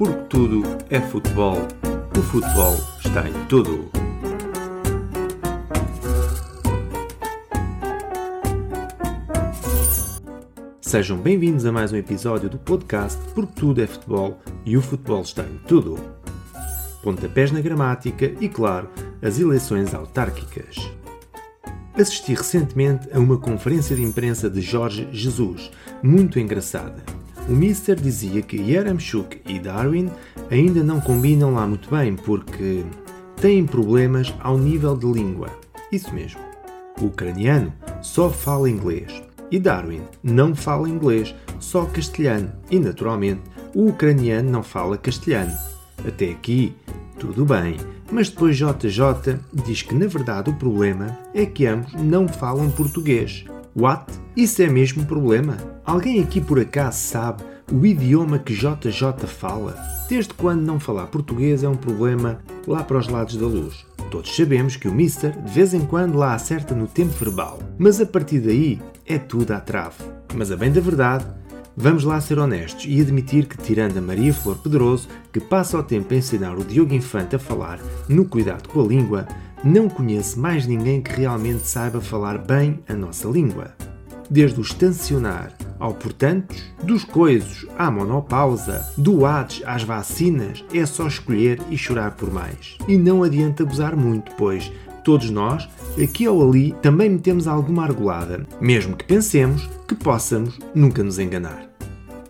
porque tudo é futebol. O futebol está em tudo. Sejam bem-vindos a mais um episódio do podcast Porque Tudo é Futebol e o futebol está em tudo. Pontapés na gramática e, claro, as eleições autárquicas. Assisti recentemente a uma conferência de imprensa de Jorge Jesus, muito engraçada. O Mister dizia que Yaramchuk e Darwin ainda não combinam lá muito bem porque têm problemas ao nível de língua. Isso mesmo. O ucraniano só fala inglês e Darwin não fala inglês, só castelhano e, naturalmente, o ucraniano não fala castelhano. Até aqui, tudo bem, mas depois JJ diz que na verdade o problema é que ambos não falam português. What? Isso é mesmo problema? Alguém aqui por acaso sabe o idioma que JJ fala? Desde quando não falar português é um problema lá para os lados da luz? Todos sabemos que o Mister de vez em quando lá acerta no tempo verbal, mas a partir daí é tudo à trave. Mas a bem da verdade, vamos lá ser honestos e admitir que, tirando a Maria Flor Pedroso, que passa o tempo a ensinar o Diogo Infante a falar no cuidado com a língua, não conheço mais ninguém que realmente saiba falar bem a nossa língua. Desde o estacionar ao portantos, dos coisos à monopausa, do Hades às vacinas, é só escolher e chorar por mais. E não adianta abusar muito, pois todos nós, aqui ou ali, também metemos alguma argolada, mesmo que pensemos que possamos nunca nos enganar.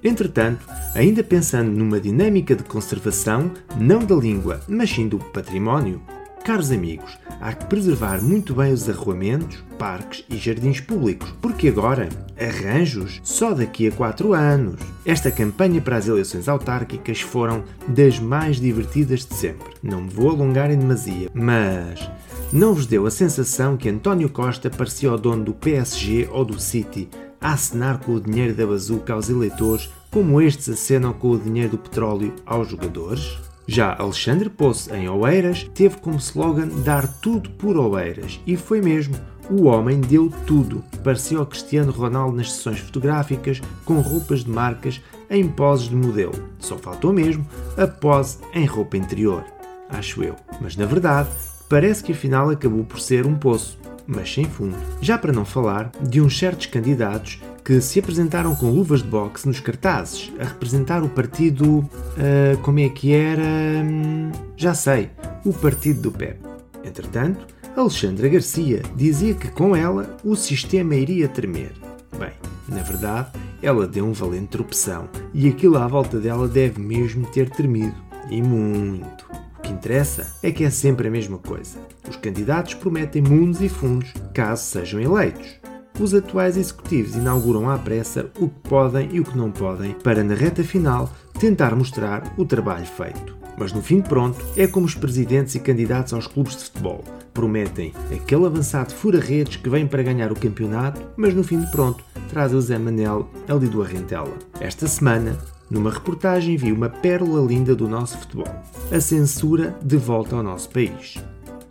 Entretanto, ainda pensando numa dinâmica de conservação, não da língua, mas sim do património, Caros amigos, há que preservar muito bem os arruamentos, parques e jardins públicos, porque agora, arranjos só daqui a 4 anos. Esta campanha para as eleições autárquicas foram das mais divertidas de sempre. Não me vou alongar em demasia, mas não vos deu a sensação que António Costa parecia o dono do PSG ou do City a acenar com o dinheiro da bazuca aos eleitores, como estes acenam com o dinheiro do petróleo aos jogadores? Já Alexandre Poço, em Oeiras, teve como slogan dar tudo por Oeiras e foi mesmo. O homem deu tudo. Parecia o Cristiano Ronaldo nas sessões fotográficas, com roupas de marcas em poses de modelo. Só faltou mesmo a pose em roupa interior. Acho eu. Mas na verdade, parece que afinal acabou por ser um poço, mas sem fundo. Já para não falar de uns certos candidatos que se apresentaram com luvas de boxe nos cartazes, a representar o partido. Uh, como é que era? Hum, já sei, o partido do PEP. Entretanto, Alexandra Garcia dizia que com ela o sistema iria tremer. Bem, na verdade, ela deu um valente tropeção e aquilo à volta dela deve mesmo ter tremido. E muito. O que interessa é que é sempre a mesma coisa. Os candidatos prometem mundos e fundos caso sejam eleitos os atuais executivos inauguram à pressa o que podem e o que não podem, para na reta final tentar mostrar o trabalho feito. Mas no fim de pronto, é como os presidentes e candidatos aos clubes de futebol. Prometem aquele avançado fura-redes que vem para ganhar o campeonato, mas no fim de pronto traz o Zé Manel ali do Arrentela. Esta semana, numa reportagem vi uma pérola linda do nosso futebol. A censura de volta ao nosso país.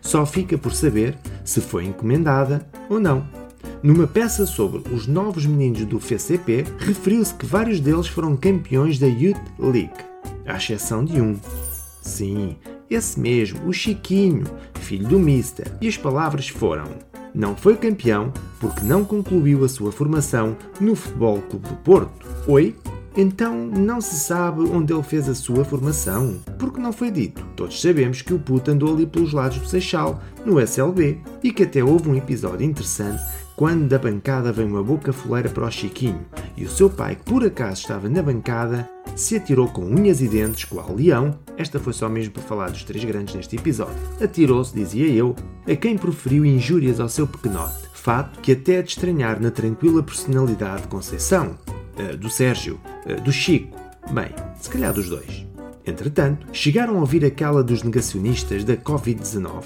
Só fica por saber se foi encomendada ou não. Numa peça sobre os novos meninos do FCP, referiu-se que vários deles foram campeões da Youth League, à exceção de um. Sim, esse mesmo, o Chiquinho, filho do Mister. E as palavras foram: Não foi campeão porque não concluiu a sua formação no Futebol Clube do Porto. Oi? Então não se sabe onde ele fez a sua formação, porque não foi dito. Todos sabemos que o puto andou ali pelos lados do Seixal, no SLB, e que até houve um episódio interessante quando da bancada vem uma boca foleira para o Chiquinho e o seu pai, que por acaso estava na bancada, se atirou com unhas e dentes, qual leão, esta foi só mesmo para falar dos três grandes neste episódio, atirou-se, dizia eu, a quem proferiu injúrias ao seu pequenote, fato que até é de estranhar na tranquila personalidade de Conceição, uh, do Sérgio, uh, do Chico, bem, se calhar dos dois. Entretanto, chegaram a ouvir aquela dos negacionistas da Covid-19.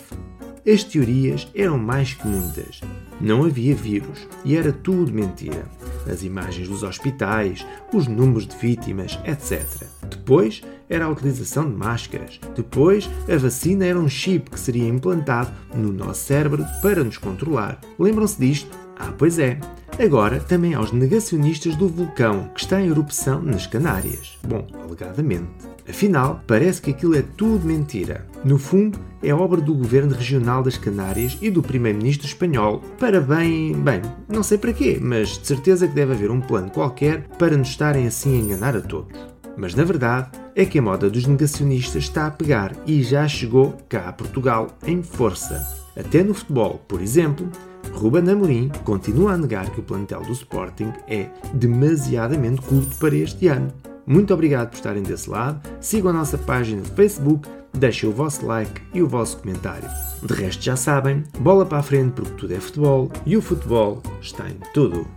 As teorias eram mais que muitas. Não havia vírus e era tudo mentira. As imagens dos hospitais, os números de vítimas, etc. Depois era a utilização de máscaras. Depois a vacina era um chip que seria implantado no nosso cérebro para nos controlar. Lembram-se disto? Ah, pois é. Agora também aos negacionistas do vulcão que está em erupção nas Canárias. Bom, alegadamente. Afinal, parece que aquilo é tudo mentira. No fundo, é obra do Governo Regional das Canárias e do Primeiro-Ministro espanhol para bem. bem, não sei para quê, mas de certeza que deve haver um plano qualquer para nos estarem assim a enganar a todos. Mas na verdade, é que a moda dos negacionistas está a pegar e já chegou cá a Portugal em força. Até no futebol, por exemplo, Ruben Amorim continua a negar que o plantel do Sporting é demasiadamente curto para este ano. Muito obrigado por estarem desse lado. Sigam a nossa página de Facebook, deixem o vosso like e o vosso comentário. De resto, já sabem, bola para a frente porque tudo é futebol e o futebol está em tudo.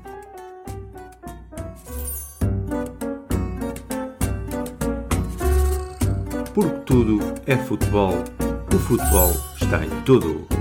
Porque tudo é futebol, o futebol está em tudo.